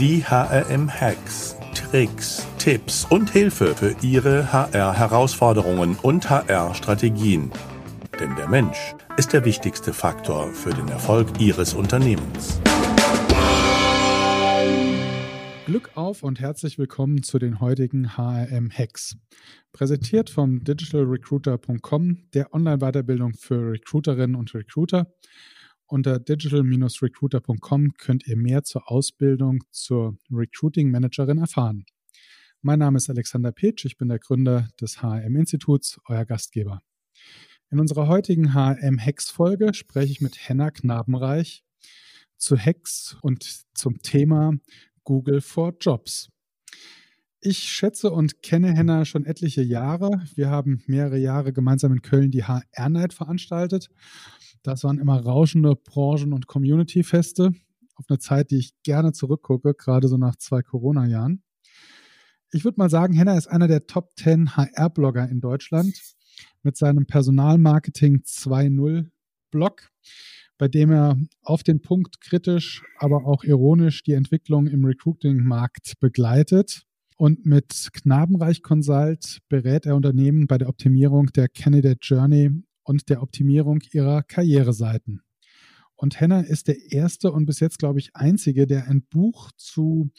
Die HRM-Hacks, Tricks, Tipps und Hilfe für Ihre HR-Herausforderungen und HR-Strategien. Denn der Mensch ist der wichtigste Faktor für den Erfolg Ihres Unternehmens. Glück auf und herzlich willkommen zu den heutigen HRM-Hacks. Präsentiert vom digitalrecruiter.com, der Online-Weiterbildung für Recruiterinnen und Recruiter unter digital-recruiter.com könnt ihr mehr zur Ausbildung zur Recruiting Managerin erfahren. Mein Name ist Alexander Petsch, ich bin der Gründer des HM-Instituts, euer Gastgeber. In unserer heutigen HM-Hacks-Folge spreche ich mit Henna Knabenreich zu Hacks und zum Thema Google for Jobs. Ich schätze und kenne Henna schon etliche Jahre. Wir haben mehrere Jahre gemeinsam in Köln die HR Night veranstaltet das waren immer rauschende Branchen- und Community-Feste auf eine Zeit, die ich gerne zurückgucke, gerade so nach zwei Corona-Jahren. Ich würde mal sagen, Henna ist einer der Top 10 HR-Blogger in Deutschland mit seinem Personalmarketing 2.0 Blog, bei dem er auf den Punkt kritisch, aber auch ironisch die Entwicklung im Recruiting-Markt begleitet. Und mit Knabenreich Consult berät er Unternehmen bei der Optimierung der Candidate Journey und der Optimierung ihrer Karriereseiten. Und Henna ist der erste und bis jetzt, glaube ich, einzige, der ein Buch zu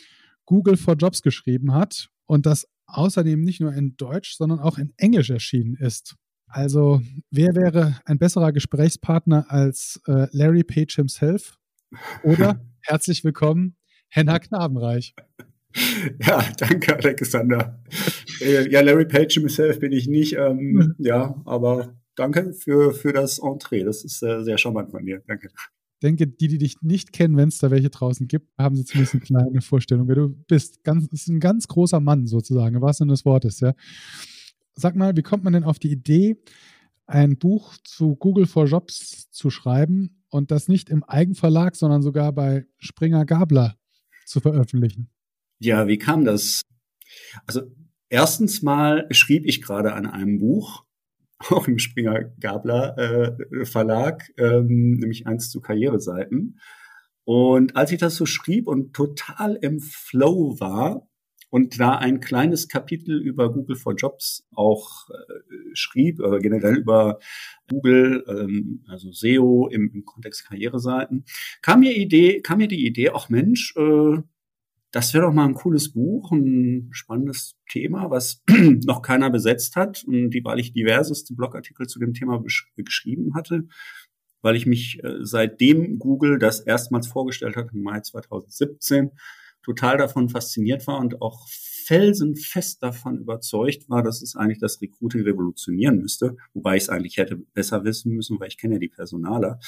Google for Jobs geschrieben hat und das außerdem nicht nur in Deutsch, sondern auch in Englisch erschienen ist. Also, wer wäre ein besserer Gesprächspartner als äh, Larry Page himself? Oder herzlich willkommen, Henna Knabenreich. Ja, danke, Alexander. Äh, ja, Larry Page himself bin ich nicht, ähm, hm. ja, aber danke für, für das Entree. Das ist äh, sehr charmant von dir. Danke. Ich denke, die, die dich nicht kennen, wenn es da welche draußen gibt, haben sie zumindest eine kleine Vorstellung, wer du bist. Ganz, ist ein ganz großer Mann sozusagen, was denn das Wort ist, ja. Sag mal, wie kommt man denn auf die Idee, ein Buch zu Google for Jobs zu schreiben und das nicht im Eigenverlag, sondern sogar bei Springer Gabler zu veröffentlichen? Ja, wie kam das? Also erstens mal schrieb ich gerade an einem Buch auch im Springer Gabler äh, Verlag, ähm, nämlich eins zu Karriereseiten. Und als ich das so schrieb und total im Flow war und da ein kleines Kapitel über Google for Jobs auch äh, schrieb, äh, generell über Google, ähm, also SEO im, im Kontext Karriereseiten, kam mir Idee, kam mir die Idee, ach Mensch, äh, das wäre doch mal ein cooles Buch, ein spannendes Thema, was noch keiner besetzt hat und die, weil ich diverseste Blogartikel zu dem Thema geschrieben hatte, weil ich mich äh, seitdem Google das erstmals vorgestellt hat im Mai 2017 total davon fasziniert war und auch felsenfest davon überzeugt war, dass es eigentlich das Recruiting revolutionieren müsste, wobei ich es eigentlich hätte besser wissen müssen, weil ich kenne ja die Personaler.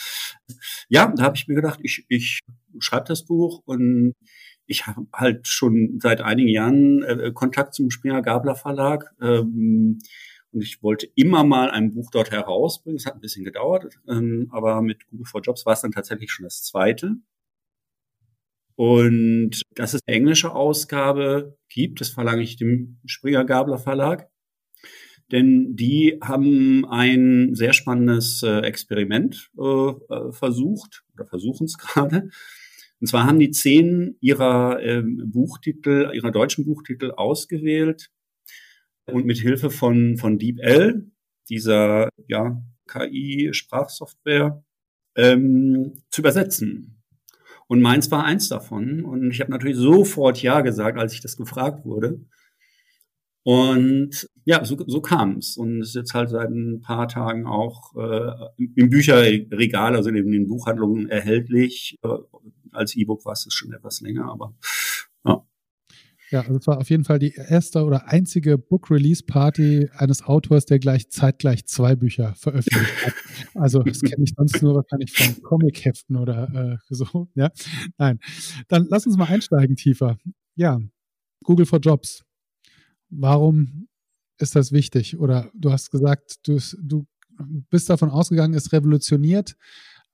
Ja, da habe ich mir gedacht, ich, ich schreibe das Buch und ich habe halt schon seit einigen Jahren äh, Kontakt zum Springer Gabler Verlag. Ähm, und ich wollte immer mal ein Buch dort herausbringen. Es hat ein bisschen gedauert, ähm, aber mit Google for Jobs war es dann tatsächlich schon das zweite. Und dass es eine englische Ausgabe gibt, das verlange ich dem Springer Gabler Verlag. Denn die haben ein sehr spannendes äh, Experiment äh, äh versucht oder versuchen es gerade. Und zwar haben die zehn ihrer ähm, Buchtitel, ihrer deutschen Buchtitel ausgewählt und mit Hilfe von, von DeepL, dieser ja, KI-Sprachsoftware, ähm, zu übersetzen. Und meins war eins davon. Und ich habe natürlich sofort Ja gesagt, als ich das gefragt wurde. Und ja, so, so kam es. Und es ist jetzt halt seit ein paar Tagen auch äh, im Bücherregal, also in den Buchhandlungen erhältlich. Äh, als E-Book war es schon etwas länger, aber ja. Ja, also es war auf jeden Fall die erste oder einzige Book-Release-Party eines Autors, der gleich zeitgleich zwei Bücher veröffentlicht hat. Also das kenne ich sonst nur wahrscheinlich von Comic-Heften oder äh, so. Ja, nein. Dann lass uns mal einsteigen tiefer. Ja, Google for Jobs. Warum ist das wichtig? Oder du hast gesagt, du, du bist davon ausgegangen, es revolutioniert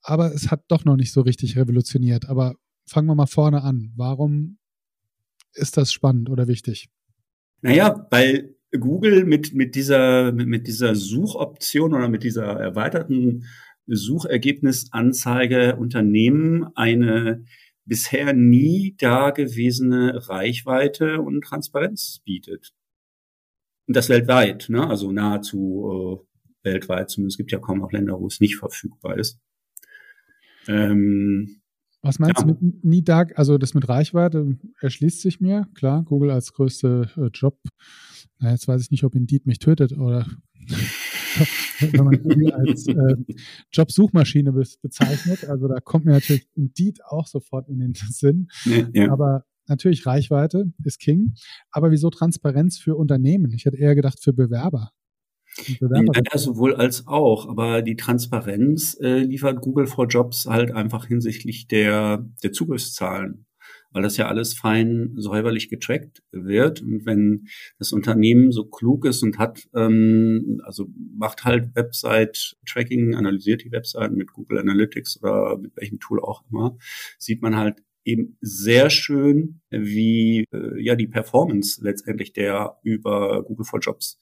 aber es hat doch noch nicht so richtig revolutioniert. Aber fangen wir mal vorne an. Warum ist das spannend oder wichtig? Naja, weil Google mit, mit, dieser, mit, mit dieser Suchoption oder mit dieser erweiterten Suchergebnisanzeige Unternehmen eine bisher nie dagewesene Reichweite und Transparenz bietet. Und das weltweit, ne? also nahezu äh, weltweit. Zumindest gibt ja kaum noch Länder, wo es nicht verfügbar ist. Ähm, was meinst ja. du mit nie da, also das mit Reichweite erschließt sich mir, klar, Google als größte äh, Job. Na, jetzt weiß ich nicht, ob Indeed mich tötet oder wenn man Google als äh, Jobsuchmaschine be bezeichnet. Also da kommt mir natürlich Indeed auch sofort in den Sinn. Ja, ja. Aber natürlich Reichweite ist King. Aber wieso Transparenz für Unternehmen? Ich hätte eher gedacht für Bewerber. Ja, sowohl als auch. Aber die Transparenz äh, liefert Google for Jobs halt einfach hinsichtlich der, der Zugriffszahlen weil das ja alles fein säuberlich getrackt wird. Und wenn das Unternehmen so klug ist und hat, ähm, also macht halt Website-Tracking, analysiert die Webseiten mit Google Analytics oder mit welchem Tool auch immer, sieht man halt eben sehr schön, wie äh, ja die Performance letztendlich der über Google for Jobs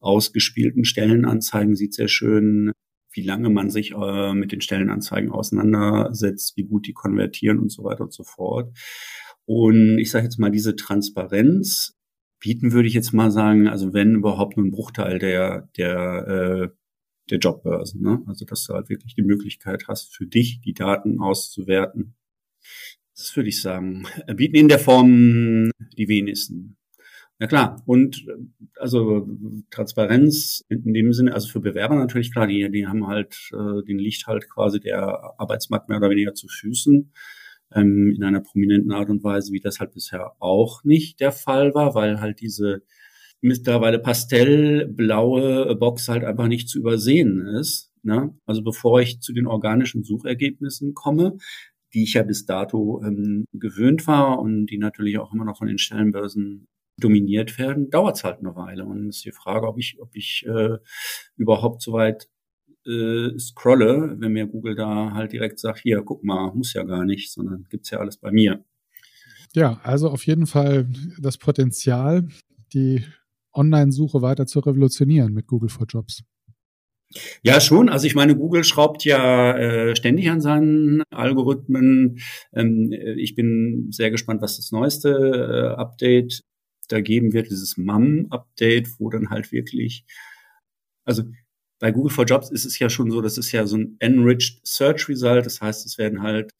ausgespielten Stellenanzeigen sieht sehr schön, wie lange man sich äh, mit den Stellenanzeigen auseinandersetzt, wie gut die konvertieren und so weiter und so fort. Und ich sage jetzt mal, diese Transparenz bieten würde ich jetzt mal sagen, also wenn überhaupt nur ein Bruchteil der, der, äh, der Jobbörsen. Ne? Also dass du halt wirklich die Möglichkeit hast, für dich die Daten auszuwerten. Das würde ich sagen, bieten in der Form die wenigsten. Ja klar. Und äh, also Transparenz in dem Sinne, also für Bewerber natürlich klar, die, die haben halt, äh, den liegt halt quasi der Arbeitsmarkt mehr oder weniger zu Füßen ähm, in einer prominenten Art und Weise, wie das halt bisher auch nicht der Fall war, weil halt diese mittlerweile pastellblaue Box halt einfach nicht zu übersehen ist. Ne? Also bevor ich zu den organischen Suchergebnissen komme, die ich ja bis dato ähm, gewöhnt war und die natürlich auch immer noch von den Stellenbörsen dominiert werden, dauert es halt eine Weile. Und es ist die Frage, ob ich, ob ich äh, überhaupt so weit äh, scrolle, wenn mir Google da halt direkt sagt, hier, guck mal, muss ja gar nicht, sondern gibt's ja alles bei mir. Ja, also auf jeden Fall das Potenzial, die Online-Suche weiter zu revolutionieren mit Google for Jobs. Ja, schon. Also ich meine, Google schraubt ja äh, ständig an seinen Algorithmen. Ähm, ich bin sehr gespannt, was das neueste äh, Update da geben wird, dieses MUM-Update, wo dann halt wirklich, also bei Google for Jobs ist es ja schon so, das ist ja so ein enriched Search Result. Das heißt, es werden halt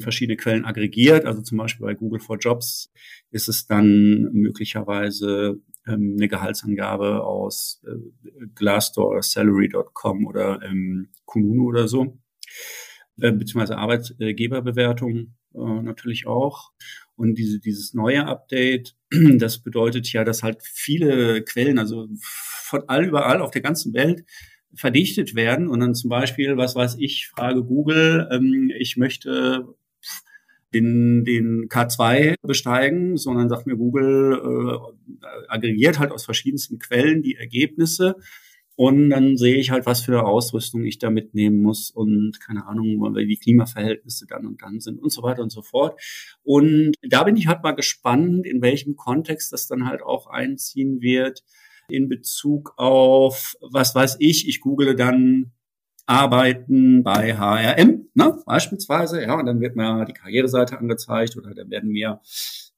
verschiedene Quellen aggregiert. Also zum Beispiel bei Google for Jobs ist es dann möglicherweise ähm, eine Gehaltsangabe aus äh, Glassdoor oder Salary.com oder ähm, Kununu oder so, äh, beziehungsweise Arbeitgeberbewertung äh, natürlich auch. Und diese, dieses neue Update, das bedeutet ja, dass halt viele Quellen, also von all überall auf der ganzen Welt, verdichtet werden und dann zum Beispiel, was weiß ich, frage Google, ähm, ich möchte den, den K2 besteigen, sondern sagt mir Google, äh, aggregiert halt aus verschiedensten Quellen die Ergebnisse und dann sehe ich halt, was für Ausrüstung ich da mitnehmen muss und keine Ahnung, die Klimaverhältnisse dann und dann sind und so weiter und so fort. Und da bin ich halt mal gespannt, in welchem Kontext das dann halt auch einziehen wird in Bezug auf, was weiß ich, ich google dann Arbeiten bei HRM, ne, beispielsweise, ja, und dann wird mir die Karriereseite angezeigt oder dann werden mir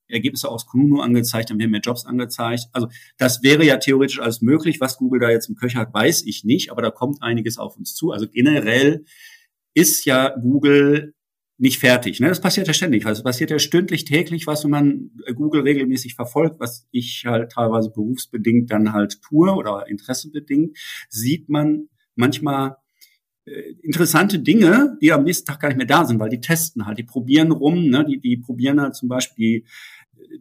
Ergebnisse aus Kununu angezeigt, dann werden mir Jobs angezeigt. Also das wäre ja theoretisch alles möglich. Was Google da jetzt im Köcher hat, weiß ich nicht, aber da kommt einiges auf uns zu. Also generell ist ja Google nicht fertig. Ne? Das passiert ja ständig. Also passiert ja stündlich, täglich was, wenn man Google regelmäßig verfolgt, was ich halt teilweise berufsbedingt dann halt tue oder interessebedingt, sieht man manchmal äh, interessante Dinge, die am nächsten Tag gar nicht mehr da sind, weil die testen halt, die probieren rum, ne? die, die probieren halt zum Beispiel die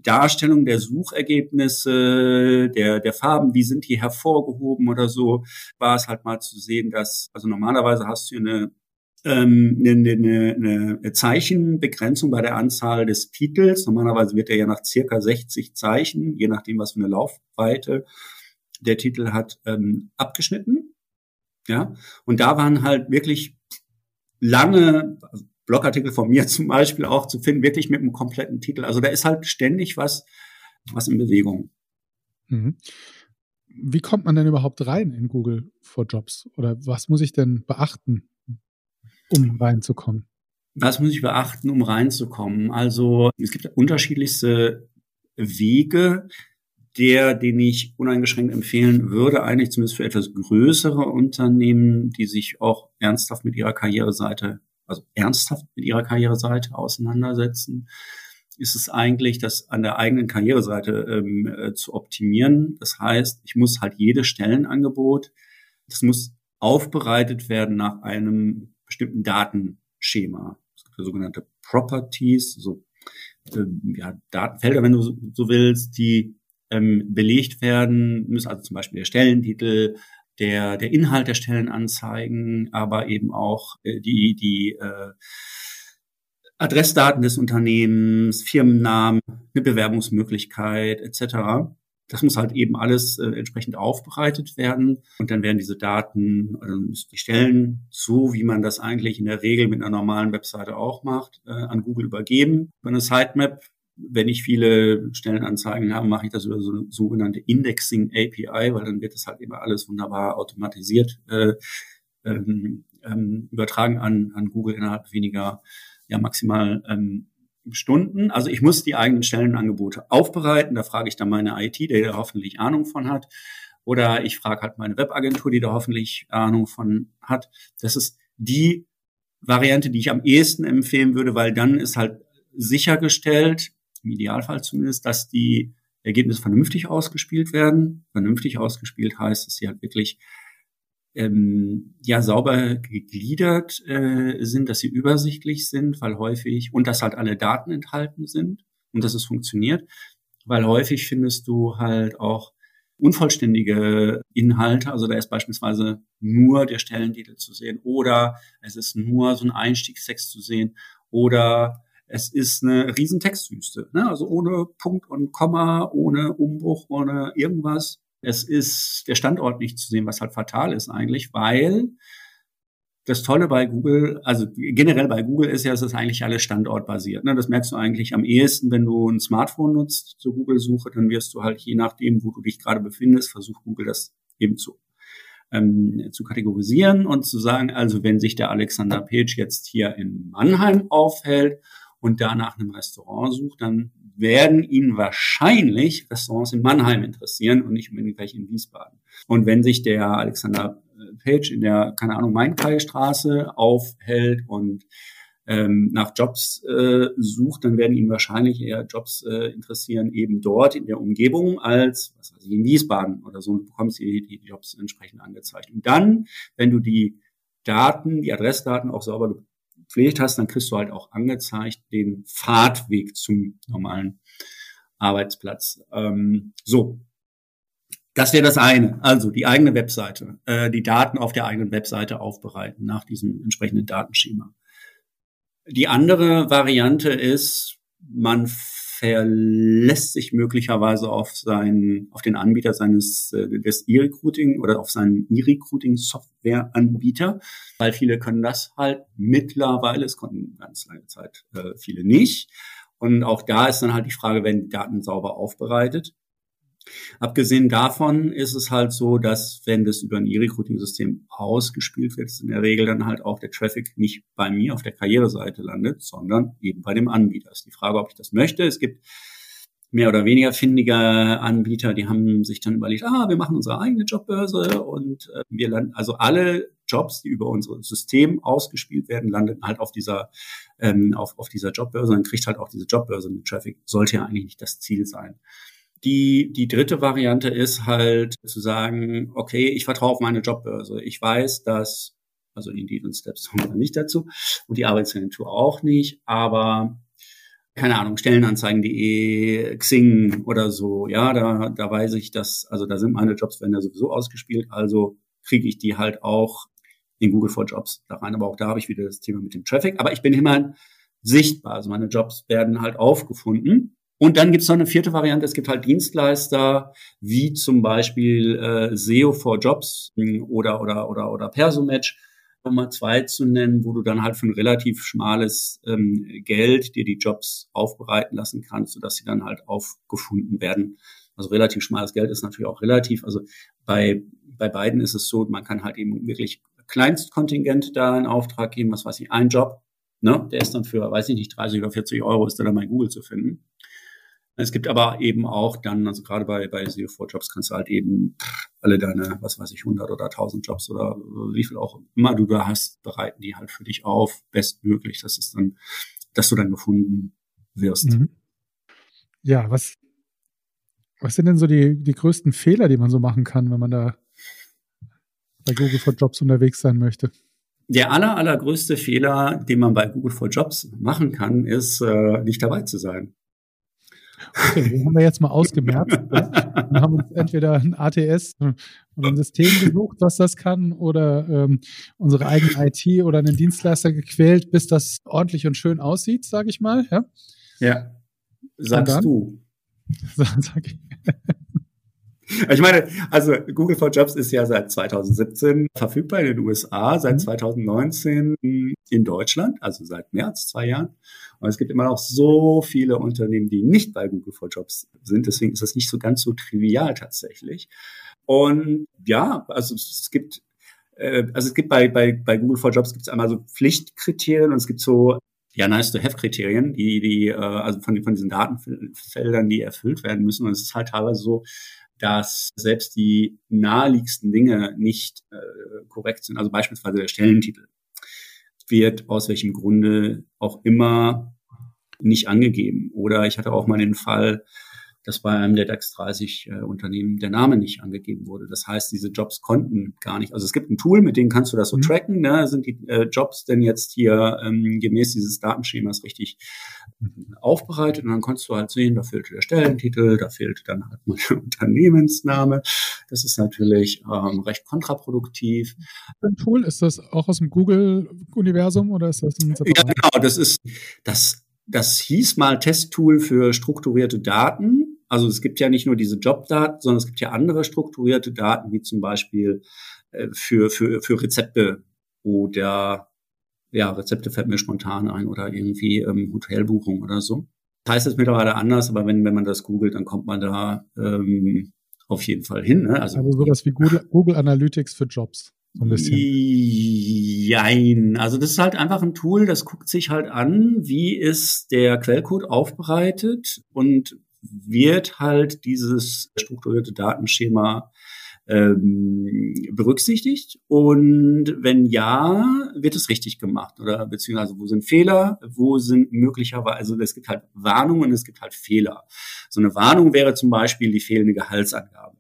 Darstellung der Suchergebnisse, der, der Farben, wie sind die hervorgehoben oder so, war es halt mal zu sehen, dass, also normalerweise hast du eine ähm, eine, eine, eine Zeichenbegrenzung bei der Anzahl des Titels. Normalerweise wird er ja nach circa 60 Zeichen, je nachdem, was für eine Laufweite der Titel hat, ähm, abgeschnitten. Ja, und da waren halt wirklich lange, Blogartikel von mir zum Beispiel auch zu finden, wirklich mit einem kompletten Titel. Also da ist halt ständig was, was in Bewegung. Mhm. Wie kommt man denn überhaupt rein in Google for Jobs? Oder was muss ich denn beachten, um reinzukommen? was muss ich beachten, um reinzukommen? Also es gibt unterschiedlichste Wege. Der, den ich uneingeschränkt empfehlen würde, eigentlich zumindest für etwas größere Unternehmen, die sich auch ernsthaft mit ihrer Karriereseite, also ernsthaft mit ihrer Karriereseite auseinandersetzen, ist es eigentlich, das an der eigenen Karriereseite ähm, äh, zu optimieren. Das heißt, ich muss halt jedes Stellenangebot, das muss aufbereitet werden nach einem bestimmten Datenschema. Es gibt sogenannte Properties, so ähm, ja, Datenfelder, wenn du so, so willst, die ähm, belegt werden müssen, also zum Beispiel der Stellentitel, der, der Inhalt der Stellenanzeigen, aber eben auch äh, die, die äh, Adressdaten des Unternehmens, Firmennamen, eine Bewerbungsmöglichkeit etc. Das muss halt eben alles äh, entsprechend aufbereitet werden und dann werden diese Daten, also die Stellen, so wie man das eigentlich in der Regel mit einer normalen Webseite auch macht, äh, an Google übergeben. Über eine Sitemap, wenn ich viele Stellenanzeigen habe, mache ich das über so eine sogenannte Indexing API, weil dann wird das halt immer alles wunderbar automatisiert äh, ähm, ähm, übertragen an, an Google innerhalb weniger ja maximal ähm, Stunden. Also ich muss die eigenen Stellenangebote aufbereiten. Da frage ich dann meine IT, der da hoffentlich Ahnung von hat. Oder ich frage halt meine Webagentur, die da hoffentlich Ahnung von hat. Das ist die Variante, die ich am ehesten empfehlen würde, weil dann ist halt sichergestellt, im Idealfall zumindest, dass die Ergebnisse vernünftig ausgespielt werden. Vernünftig ausgespielt heißt, dass sie halt wirklich ähm, ja sauber gegliedert äh, sind, dass sie übersichtlich sind, weil häufig und dass halt alle Daten enthalten sind und dass es funktioniert, weil häufig findest du halt auch unvollständige Inhalte, also da ist beispielsweise nur der Stellentitel zu sehen oder es ist nur so ein Einstiegstext zu sehen oder es ist eine riesen Textwüste, ne? also ohne Punkt und Komma, ohne Umbruch, ohne irgendwas. Es ist der Standort nicht zu sehen, was halt fatal ist eigentlich, weil das Tolle bei Google, also generell bei Google ist ja, es ist eigentlich alles standortbasiert. Ne? Das merkst du eigentlich am ehesten, wenn du ein Smartphone nutzt zur Google-Suche, dann wirst du halt je nachdem, wo du dich gerade befindest, versucht Google das eben zu, ähm, zu kategorisieren und zu sagen, also wenn sich der Alexander Page jetzt hier in Mannheim aufhält und da nach einem Restaurant sucht, dann werden ihn wahrscheinlich Restaurants in Mannheim interessieren und nicht unbedingt gleich in Wiesbaden. Und wenn sich der Alexander äh, Page in der, keine Ahnung, Mainkai-Straße aufhält und ähm, nach Jobs äh, sucht, dann werden ihn wahrscheinlich eher Jobs äh, interessieren, eben dort in der Umgebung, als was weiß ich, in Wiesbaden oder so. Und bekommst die, die Jobs entsprechend angezeigt. Und dann, wenn du die Daten, die Adressdaten auch sauber gepflegt hast, dann kriegst du halt auch angezeigt den Fahrtweg zum normalen Arbeitsplatz. Ähm, so, das wäre das eine. Also die eigene Webseite, äh, die Daten auf der eigenen Webseite aufbereiten nach diesem entsprechenden Datenschema. Die andere Variante ist, man verlässt sich möglicherweise auf seinen, auf den Anbieter seines äh, des E-Recruiting oder auf seinen E-Recruiting-Software-Anbieter, weil viele können das halt mittlerweile, es konnten ganz lange Zeit äh, viele nicht. Und auch da ist dann halt die Frage, werden die Daten sauber aufbereitet? Abgesehen davon ist es halt so, dass wenn das über ein E-Recruiting-System ausgespielt wird, in der Regel dann halt auch der Traffic nicht bei mir auf der Karriereseite landet, sondern eben bei dem Anbieter. ist die Frage, ob ich das möchte. Es gibt mehr oder weniger findige Anbieter, die haben sich dann überlegt, ah, wir machen unsere eigene Jobbörse und äh, wir landen, also alle Jobs, die über unser System ausgespielt werden, landen halt auf dieser, ähm, auf, auf dieser Jobbörse. Dann kriegt halt auch diese Jobbörse mit Traffic. Sollte ja eigentlich nicht das Ziel sein. Die, die dritte Variante ist halt zu sagen, okay, ich vertraue auf meine Jobbörse. Ich weiß, dass, also Indeed und Steps kommen nicht dazu und die Arbeitsagentur auch nicht, aber keine Ahnung, Stellenanzeigen.de, Xing oder so, ja, da, da weiß ich, dass, also da sind meine Jobs, werden ja sowieso ausgespielt, also kriege ich die halt auch in Google for Jobs da rein. Aber auch da habe ich wieder das Thema mit dem Traffic. Aber ich bin immerhin sichtbar. Also meine Jobs werden halt aufgefunden. Und dann gibt es noch eine vierte Variante. Es gibt halt Dienstleister wie zum Beispiel äh, SEO for Jobs hm, oder oder oder oder Persomatch, um mal zwei zu nennen, wo du dann halt für ein relativ schmales ähm, Geld dir die Jobs aufbereiten lassen kannst, sodass sie dann halt aufgefunden werden. Also relativ schmales Geld ist natürlich auch relativ. Also bei bei beiden ist es so, man kann halt eben wirklich Kleinstkontingent da in Auftrag geben, was weiß ich, ein Job Ne? Der ist dann für, weiß ich nicht, 30 oder 40 Euro ist da dann bei Google zu finden. Es gibt aber eben auch dann, also gerade bei, bei CO4-Jobs kannst du halt eben alle deine, was weiß ich, 100 oder 1000 Jobs oder wie viel auch immer du da hast, bereiten die halt für dich auf, bestmöglich, dass es dann, dass du dann gefunden wirst. Mhm. Ja, was, was sind denn so die, die größten Fehler, die man so machen kann, wenn man da bei Google for Jobs unterwegs sein möchte? Der aller, allergrößte Fehler, den man bei Google for Jobs machen kann, ist, äh, nicht dabei zu sein. Okay, den haben wir jetzt mal ausgemerzt. ja. Wir haben uns entweder ein ATS oder ein System gesucht, was das kann, oder ähm, unsere eigene IT oder einen Dienstleister gequält, bis das ordentlich und schön aussieht, sage ich mal. Ja, ja. sagst du. Sag ich. Ich meine, also Google for Jobs ist ja seit 2017 verfügbar in den USA, seit 2019 mhm. in Deutschland, also seit März, zwei Jahren. Und es gibt immer noch so viele Unternehmen, die nicht bei Google for Jobs sind. Deswegen ist das nicht so ganz so trivial tatsächlich. Und ja, also es gibt äh, also es gibt bei, bei, bei Google for Jobs gibt es einmal so Pflichtkriterien und es gibt so ja nice to have Kriterien, die die äh, also von von diesen Datenfeldern, die erfüllt werden müssen. Und es ist halt teilweise so, dass selbst die naheliegendsten Dinge nicht äh, korrekt sind. Also beispielsweise der Stellentitel wird aus welchem Grunde auch immer nicht angegeben. Oder ich hatte auch mal den Fall, dass bei einem der DAX 30 äh, Unternehmen der Name nicht angegeben wurde. Das heißt, diese Jobs konnten gar nicht. Also es gibt ein Tool, mit dem kannst du das so mhm. tracken. Ne? Sind die äh, Jobs denn jetzt hier ähm, gemäß dieses Datenschemas richtig aufbereitet? Und dann konntest du halt sehen, da fehlte der Stellentitel, da fehlte dann halt mal der Unternehmensname. Das ist natürlich ähm, recht kontraproduktiv. Ein Tool, ist das auch aus dem Google-Universum oder ist das ein Ja, genau, das ist das das hieß mal Testtool für strukturierte Daten also es gibt ja nicht nur diese Jobdaten, sondern es gibt ja andere strukturierte Daten, wie zum Beispiel äh, für, für, für Rezepte oder ja, Rezepte fällt mir spontan ein oder irgendwie ähm, Hotelbuchung oder so. Das heißt es mittlerweile anders, aber wenn, wenn man das googelt, dann kommt man da ähm, auf jeden Fall hin. Ne? Also, also sowas wie Google, Google Analytics für Jobs. So ein bisschen. Jein. Also das ist halt einfach ein Tool, das guckt sich halt an, wie ist der Quellcode aufbereitet und wird halt dieses strukturierte Datenschema ähm, berücksichtigt? Und wenn ja, wird es richtig gemacht? Oder beziehungsweise wo sind Fehler? Wo sind möglicherweise, also es gibt halt Warnungen es gibt halt Fehler. So eine Warnung wäre zum Beispiel die fehlende Gehaltsangabe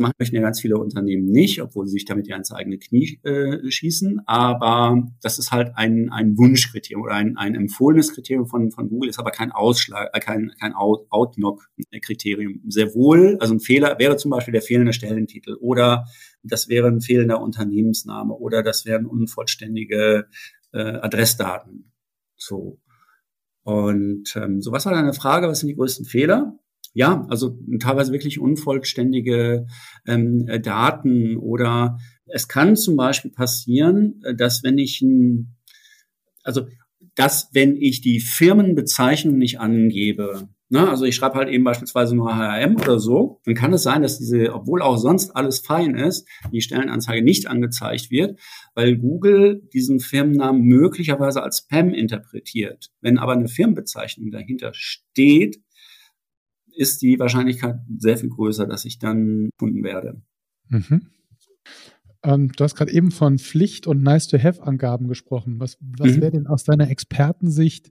machen möchten ja ganz viele Unternehmen nicht, obwohl sie sich damit ja ins eigene Knie äh, schießen. Aber das ist halt ein, ein Wunschkriterium oder ein, ein empfohlenes Kriterium von, von Google, ist aber kein Ausschlag, äh, kein, kein Out, Outlook-Kriterium. Sehr wohl, also ein Fehler wäre zum Beispiel der fehlende Stellentitel oder das wäre ein fehlender Unternehmensname oder das wären unvollständige äh, Adressdaten. So. Und ähm, so was war deine Frage, was sind die größten Fehler? Ja, also teilweise wirklich unvollständige ähm, äh, Daten oder es kann zum Beispiel passieren, äh, dass wenn ich ein, also dass wenn ich die Firmenbezeichnung nicht angebe, ne, also ich schreibe halt eben beispielsweise nur HRM oder so, dann kann es sein, dass diese, obwohl auch sonst alles fein ist, die Stellenanzeige nicht angezeigt wird, weil Google diesen Firmennamen möglicherweise als Spam interpretiert. Wenn aber eine Firmenbezeichnung dahinter steht, ist die Wahrscheinlichkeit sehr viel größer, dass ich dann gefunden werde. Mhm. Ähm, du hast gerade eben von Pflicht- und Nice-to-Have-Angaben gesprochen. Was, was mhm. wäre denn aus deiner Expertensicht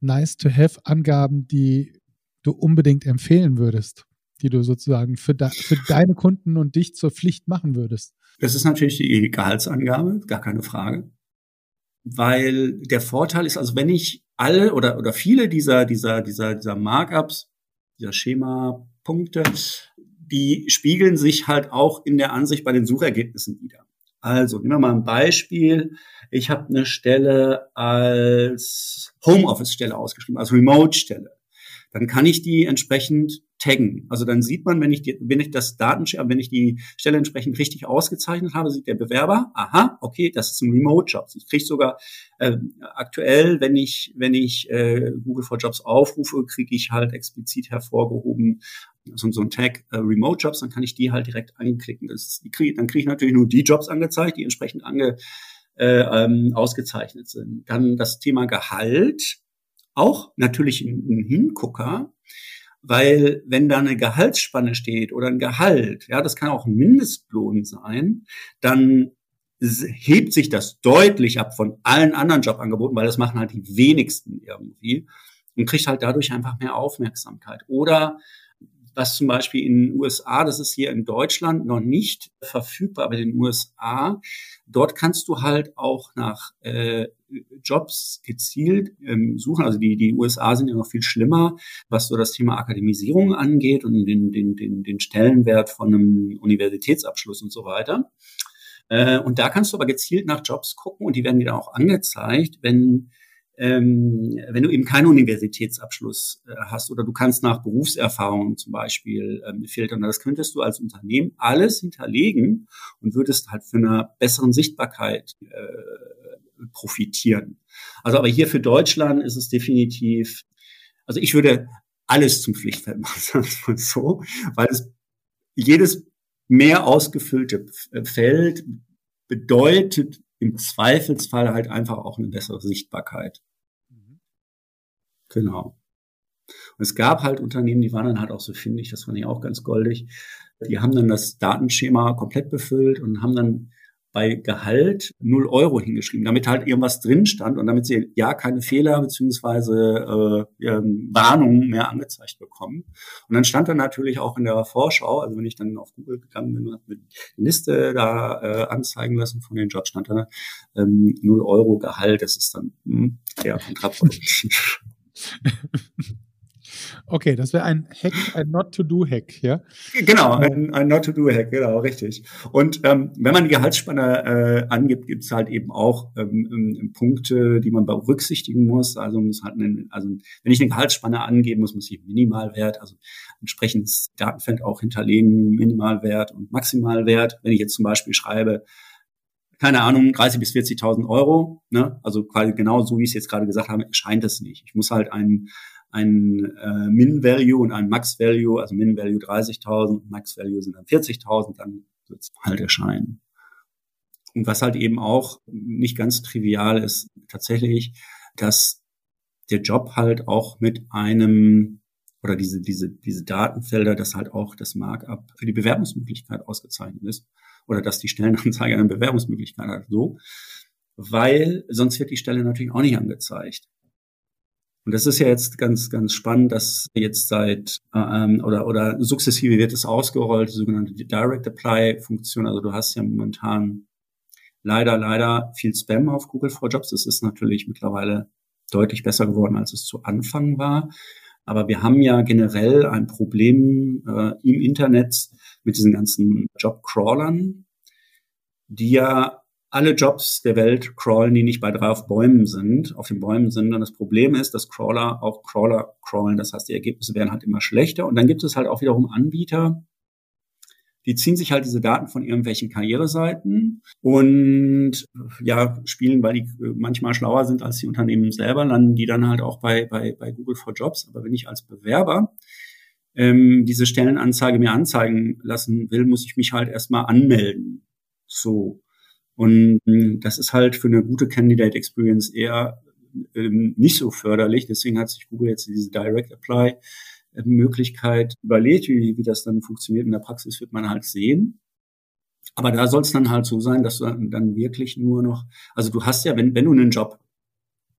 Nice-to-Have-Angaben, die du unbedingt empfehlen würdest, die du sozusagen für, de für deine Kunden und dich zur Pflicht machen würdest? Das ist natürlich die Gehaltsangabe, gar keine Frage. Weil der Vorteil ist, also wenn ich alle oder, oder viele dieser, dieser, dieser, dieser Markups dieser Schema-Punkte, die spiegeln sich halt auch in der Ansicht bei den Suchergebnissen wieder. Also nehmen wir mal ein Beispiel. Ich habe eine Stelle als Homeoffice-Stelle ausgeschrieben, als Remote-Stelle. Dann kann ich die entsprechend taggen. Also dann sieht man, wenn ich, die, wenn ich das Datenschema, wenn ich die Stelle entsprechend richtig ausgezeichnet habe, sieht der Bewerber, aha, okay, das ist ein Remote-Job. Ich kriege sogar äh, aktuell, wenn ich, wenn ich äh, Google for Jobs aufrufe, kriege ich halt explizit hervorgehoben so, so ein Tag äh, Remote Jobs, dann kann ich die halt direkt anklicken. Das, die krieg, dann kriege ich natürlich nur die Jobs angezeigt, die entsprechend ange äh, ähm, ausgezeichnet sind. Dann das Thema Gehalt, auch natürlich ein Hingucker, weil wenn da eine Gehaltsspanne steht oder ein Gehalt, ja, das kann auch ein Mindestlohn sein, dann hebt sich das deutlich ab von allen anderen Jobangeboten, weil das machen halt die wenigsten irgendwie und kriegt halt dadurch einfach mehr Aufmerksamkeit. Oder was zum Beispiel in den USA, das ist hier in Deutschland noch nicht verfügbar, aber in den USA, dort kannst du halt auch nach äh, Jobs gezielt ähm, suchen. Also die, die USA sind ja noch viel schlimmer, was so das Thema Akademisierung angeht und den, den, den, den Stellenwert von einem Universitätsabschluss und so weiter. Äh, und da kannst du aber gezielt nach Jobs gucken und die werden dir dann auch angezeigt, wenn ähm, wenn du eben keinen Universitätsabschluss äh, hast oder du kannst nach Berufserfahrung zum Beispiel ähm, filtern, das könntest du als Unternehmen alles hinterlegen und würdest halt für eine besseren Sichtbarkeit äh, profitieren. Also aber hier für Deutschland ist es definitiv, also ich würde alles zum Pflichtfeld machen, sagen wir mal so, weil es jedes mehr ausgefüllte Feld bedeutet im Zweifelsfall halt einfach auch eine bessere Sichtbarkeit. Mhm. Genau. Und es gab halt Unternehmen, die waren dann halt auch so findig, das fand ich auch ganz goldig. Die haben dann das Datenschema komplett befüllt und haben dann bei Gehalt 0 Euro hingeschrieben, damit halt irgendwas drin stand und damit sie ja keine Fehler beziehungsweise äh, Warnungen mehr angezeigt bekommen. Und dann stand dann natürlich auch in der Vorschau, also wenn ich dann auf Google gegangen bin und habe eine Liste da äh, anzeigen lassen von den Jobs, stand da ähm, 0 Euro Gehalt, das ist dann mh, hm, eher kontraproduktiv. Okay, das wäre ein Hack, ein Not-to-Do-Hack, ja? Genau, ein, ein Not-to-Do-Hack, genau, richtig. Und ähm, wenn man die Gehaltsspanne äh, angibt, gibt es halt eben auch ähm, ähm, Punkte, die man berücksichtigen muss. Also muss halt einen, also wenn ich eine Gehaltsspanne angeben muss, muss ich Minimalwert, also entsprechendes Datenfeld auch hinterlegen, Minimalwert und Maximalwert. Wenn ich jetzt zum Beispiel schreibe, keine Ahnung, 30 bis 40.000 Euro, ne? also quasi genau so, wie ich es jetzt gerade gesagt habe, erscheint es nicht. Ich muss halt einen ein äh, Min-Value und ein Max-Value, also Min-Value 30.000, Max-Value sind dann 40.000, dann wird es halt erscheinen. Und was halt eben auch nicht ganz trivial ist, tatsächlich, dass der Job halt auch mit einem oder diese, diese, diese Datenfelder, dass halt auch das Markup für die Bewerbungsmöglichkeit ausgezeichnet ist oder dass die Stellenanzeige eine Bewerbungsmöglichkeit hat, so, weil sonst wird die Stelle natürlich auch nicht angezeigt. Und das ist ja jetzt ganz, ganz spannend, dass jetzt seit ähm, oder oder sukzessive wird es ausgerollt, die sogenannte Direct Apply Funktion. Also du hast ja momentan leider, leider viel Spam auf Google for Jobs. Das ist natürlich mittlerweile deutlich besser geworden, als es zu Anfang war. Aber wir haben ja generell ein Problem äh, im Internet mit diesen ganzen Jobcrawlern, die ja alle Jobs der Welt crawlen, die nicht bei drei auf Bäumen sind, auf den Bäumen sind. Und das Problem ist, dass Crawler auch Crawler crawlen. Das heißt, die Ergebnisse werden halt immer schlechter. Und dann gibt es halt auch wiederum Anbieter, die ziehen sich halt diese Daten von irgendwelchen Karriereseiten und ja, spielen, weil die manchmal schlauer sind als die Unternehmen selber, landen die dann halt auch bei, bei, bei Google for Jobs. Aber wenn ich als Bewerber ähm, diese Stellenanzeige mir anzeigen lassen will, muss ich mich halt erstmal anmelden. So. Und hm, das ist halt für eine gute Candidate Experience eher ähm, nicht so förderlich. Deswegen hat sich Google jetzt diese Direct Apply äh, Möglichkeit überlegt, wie, wie das dann funktioniert. In der Praxis wird man halt sehen. Aber da soll es dann halt so sein, dass du dann wirklich nur noch, also du hast ja, wenn, wenn du einen Job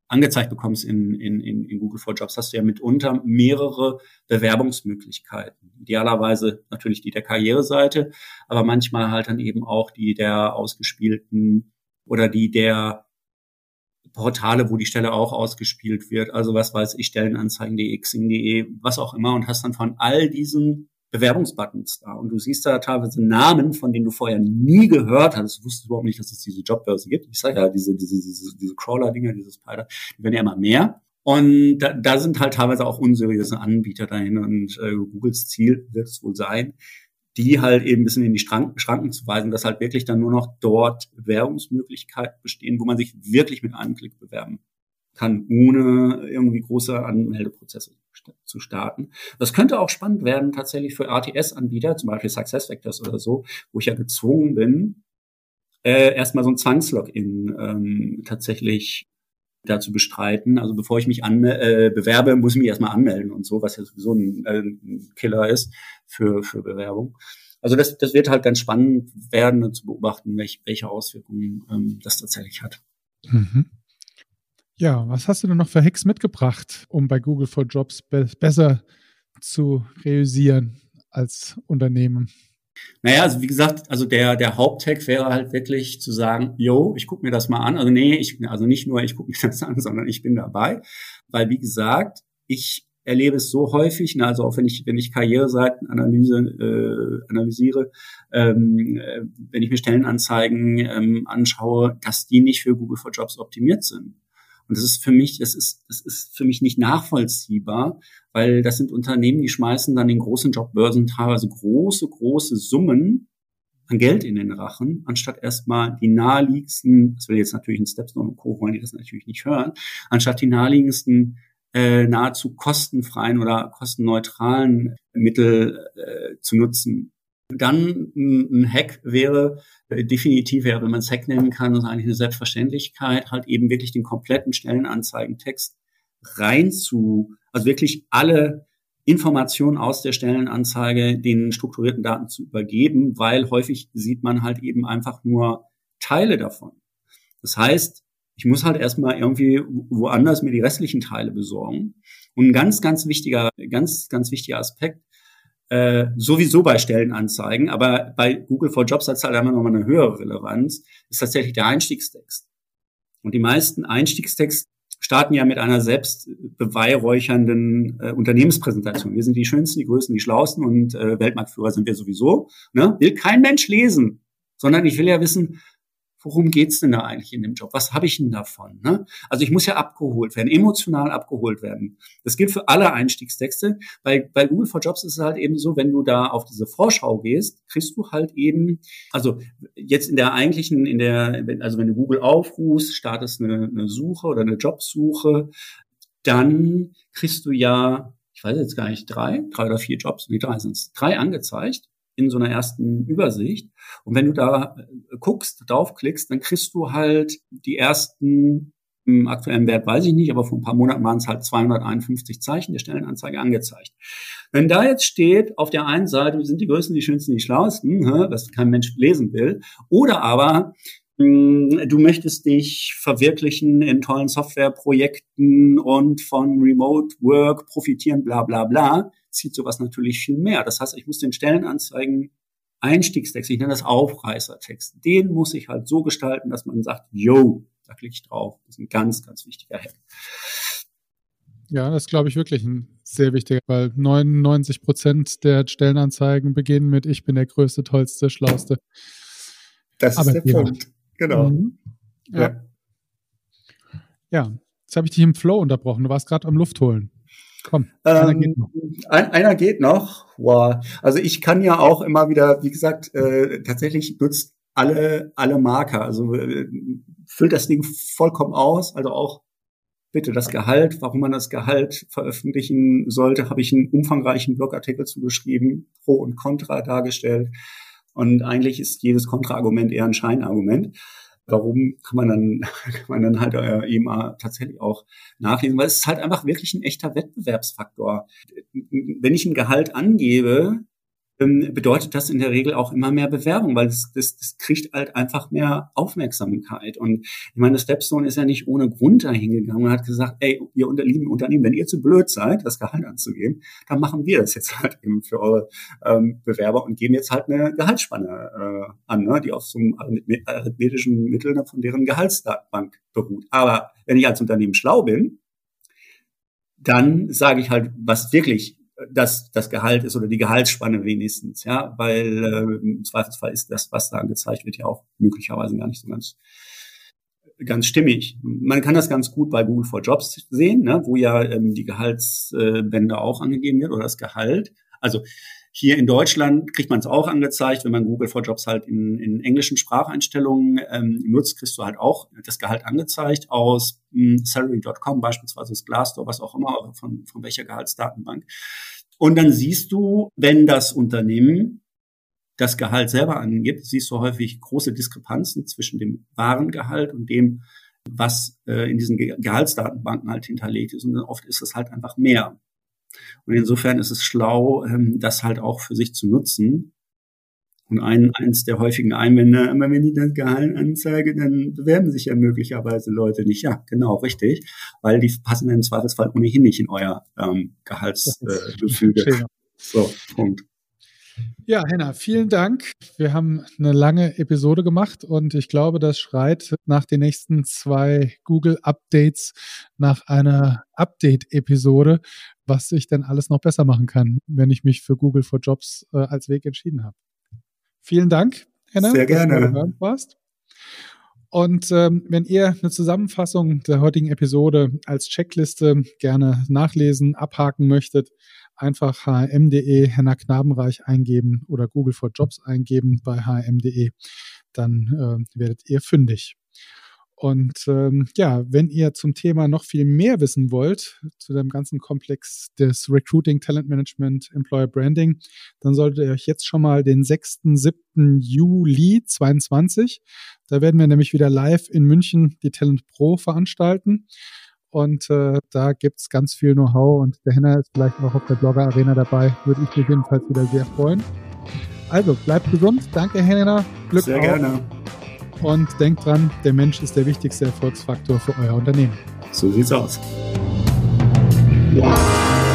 angezeigt bekommst in, in, in, Google for Jobs, hast du ja mitunter mehrere Bewerbungsmöglichkeiten. Idealerweise natürlich die der Karriereseite, aber manchmal halt dann eben auch die der ausgespielten oder die der Portale, wo die Stelle auch ausgespielt wird. Also was weiß ich, Stellenanzeigen.de, Xing.de, was auch immer und hast dann von all diesen Bewerbungsbuttons da. Und du siehst da teilweise Namen, von denen du vorher nie gehört hattest. Du wusstest überhaupt nicht, dass es diese Jobbörse gibt. Ich sage ja, diese, diese, diese, diese Crawler-Dinger, diese Spider, die werden ja immer mehr. Und da, da sind halt teilweise auch unseriöse Anbieter dahin. Und äh, Googles Ziel wird es wohl sein, die halt eben ein bisschen in die Schranken, Schranken zu weisen, dass halt wirklich dann nur noch dort Bewerbungsmöglichkeiten bestehen, wo man sich wirklich mit einem Klick bewerben kann, ohne irgendwie große Anmeldeprozesse zu starten. Das könnte auch spannend werden tatsächlich für ATS-Anbieter, zum Beispiel SuccessFactors oder so, wo ich ja gezwungen bin, äh, erstmal so ein Zwangslogin ähm, tatsächlich dazu bestreiten. Also bevor ich mich äh, bewerbe, muss ich mich erstmal anmelden und so, was ja sowieso ein, äh, ein Killer ist für, für Bewerbung. Also das, das wird halt ganz spannend werden zu beobachten, welche, welche Auswirkungen ähm, das tatsächlich hat. Mhm. Ja, was hast du denn noch für Hacks mitgebracht, um bei Google for Jobs be besser zu realisieren als Unternehmen? Naja, also wie gesagt, also der, der Haupthack wäre halt wirklich zu sagen, yo, ich gucke mir das mal an. Also nee, ich, also nicht nur ich gucke mir das an, sondern ich bin dabei. Weil wie gesagt, ich erlebe es so häufig, ne, also auch wenn ich, wenn ich Karriereseitenanalyse äh, analysiere, ähm, äh, wenn ich mir Stellenanzeigen ähm, anschaue, dass die nicht für Google for Jobs optimiert sind. Und das ist für mich, das ist, das ist für mich nicht nachvollziehbar, weil das sind Unternehmen, die schmeißen dann in großen Jobbörsen teilweise große, große Summen an Geld in den Rachen, anstatt erstmal die naheliegendsten, das will jetzt natürlich ein Stepstone und Co. wollen die das natürlich nicht hören, anstatt die naheliegendsten äh, nahezu kostenfreien oder kostenneutralen Mittel äh, zu nutzen. Dann ein Hack wäre, äh, definitiv wäre, wenn man es Hack nennen kann, das ist eigentlich eine Selbstverständlichkeit, halt eben wirklich den kompletten Stellenanzeigentext rein zu, also wirklich alle Informationen aus der Stellenanzeige den strukturierten Daten zu übergeben, weil häufig sieht man halt eben einfach nur Teile davon. Das heißt, ich muss halt erstmal irgendwie woanders mir die restlichen Teile besorgen. Und ein ganz, ganz wichtiger, ganz, ganz wichtiger Aspekt äh, sowieso bei Stellenanzeigen, aber bei Google for Jobs hat es halt einfach nochmal eine höhere Relevanz, ist tatsächlich der Einstiegstext. Und die meisten Einstiegstexte starten ja mit einer selbst beweihräuchernden äh, Unternehmenspräsentation. Wir sind die schönsten, die größten, die schlausten und äh, Weltmarktführer sind wir sowieso. Ne? Will kein Mensch lesen, sondern ich will ja wissen, worum geht's denn da eigentlich in dem Job? Was habe ich denn davon? Ne? Also ich muss ja abgeholt werden, emotional abgeholt werden. Das gilt für alle Einstiegstexte. Bei, bei Google for Jobs ist es halt eben so, wenn du da auf diese Vorschau gehst, kriegst du halt eben, also jetzt in der eigentlichen, in der, also wenn du Google aufrufst, startest eine, eine Suche oder eine Jobsuche, dann kriegst du ja, ich weiß jetzt gar nicht, drei, drei oder vier Jobs, nee, drei sind es, drei angezeigt in so einer ersten Übersicht. Und wenn du da äh, guckst, draufklickst, dann kriegst du halt die ersten im aktuellen Wert weiß ich nicht, aber vor ein paar Monaten waren es halt 251 Zeichen der Stellenanzeige angezeigt. Wenn da jetzt steht, auf der einen Seite sind die Größten, die Schönsten, die Schlauesten, was kein Mensch lesen will, oder aber hm, du möchtest dich verwirklichen in tollen Softwareprojekten und von Remote Work profitieren, bla bla bla, zieht sowas natürlich viel mehr. Das heißt, ich muss den Stellenanzeigen Einstiegstext, ich nenne das Aufreißertext, den muss ich halt so gestalten, dass man sagt, yo, da klicke ich drauf. Das ist ein ganz, ganz wichtiger Hack. Ja, das glaube ich wirklich ein sehr wichtiger, weil 99 Prozent der Stellenanzeigen beginnen mit Ich bin der Größte, Tollste, Schlauste. Das ist der Punkt. Genau. Mhm. Ja. ja. ja. jetzt habe ich dich im Flow unterbrochen. Du warst gerade am Luft holen. Komm, einer ähm, geht noch. Ein, einer geht noch. Wow. Also ich kann ja auch immer wieder, wie gesagt, äh, tatsächlich nutzt alle, alle Marker. Also äh, füllt das Ding vollkommen aus. Also auch bitte das Gehalt, warum man das Gehalt veröffentlichen sollte, habe ich einen umfangreichen Blogartikel zugeschrieben, Pro und Contra dargestellt. Und eigentlich ist jedes Kontraargument eher ein Scheinargument. Warum kann man dann, kann man dann halt äh, eben tatsächlich auch nachlesen? Weil es ist halt einfach wirklich ein echter Wettbewerbsfaktor. Wenn ich ein Gehalt angebe, bedeutet das in der Regel auch immer mehr Bewerbung, weil das, das, das kriegt halt einfach mehr Aufmerksamkeit. Und ich meine, Stepstone ist ja nicht ohne Grund dahingegangen und hat gesagt, ey, ihr lieben Unternehmen, wenn ihr zu blöd seid, das Gehalt anzugeben, dann machen wir das jetzt halt eben für eure ähm, Bewerber und geben jetzt halt eine Gehaltsspanne äh, an, ne, die auf so einem arithmetischen Mittel von deren Gehaltsdatenbank beruht. Aber wenn ich als Unternehmen schlau bin, dann sage ich halt, was wirklich das, das Gehalt ist oder die Gehaltsspanne wenigstens, ja, weil äh, im Zweifelsfall ist das, was da angezeigt wird, ja auch möglicherweise gar nicht so ganz ganz stimmig. Man kann das ganz gut bei Google for Jobs sehen, ne, wo ja ähm, die Gehaltsbände auch angegeben wird oder das Gehalt. Also hier in Deutschland kriegt man es auch angezeigt, wenn man Google for Jobs halt in, in englischen Spracheinstellungen ähm, nutzt, kriegst du halt auch das Gehalt angezeigt aus hm, Salary.com beispielsweise, das Glassdoor, was auch immer, von, von welcher Gehaltsdatenbank. Und dann siehst du, wenn das Unternehmen das Gehalt selber angeht, siehst du häufig große Diskrepanzen zwischen dem wahren Gehalt und dem, was äh, in diesen Gehaltsdatenbanken halt hinterlegt ist. Und oft ist es halt einfach mehr. Und insofern ist es schlau, ähm, das halt auch für sich zu nutzen. Und ein, eins der häufigen Einwände, aber wenn ich das Gehalt anzeige, dann bewerben sich ja möglicherweise Leute nicht. Ja, genau, richtig. Weil die passen im Zweifelsfall ohnehin nicht in euer ähm, Gehaltsgefüge. Äh, so, Punkt. Ja, Henna, vielen Dank. Wir haben eine lange Episode gemacht und ich glaube, das schreit nach den nächsten zwei Google-Updates nach einer Update-Episode, was ich denn alles noch besser machen kann, wenn ich mich für Google for Jobs äh, als Weg entschieden habe. Vielen Dank, Henna. Sehr gerne. Dass du warst. Und ähm, wenn ihr eine Zusammenfassung der heutigen Episode als Checkliste gerne nachlesen, abhaken möchtet, einfach hm.de Henna Knabenreich eingeben oder Google for Jobs eingeben bei hm.de, dann äh, werdet ihr fündig. Und ähm, ja, wenn ihr zum Thema noch viel mehr wissen wollt, zu dem ganzen Komplex des Recruiting, Talent Management, Employer Branding, dann solltet ihr euch jetzt schon mal den 6. 7. Juli 22, da werden wir nämlich wieder live in München die Talent Pro veranstalten. Und äh, da gibt's ganz viel Know-how und der Henner ist vielleicht auch auf der Blogger Arena dabei. Würde ich mich jedenfalls wieder sehr freuen. Also bleibt gesund. Danke, Henner. Glück Sehr auf. gerne. Und denkt dran, der Mensch ist der wichtigste Erfolgsfaktor für euer Unternehmen. So sieht's aus. Ja.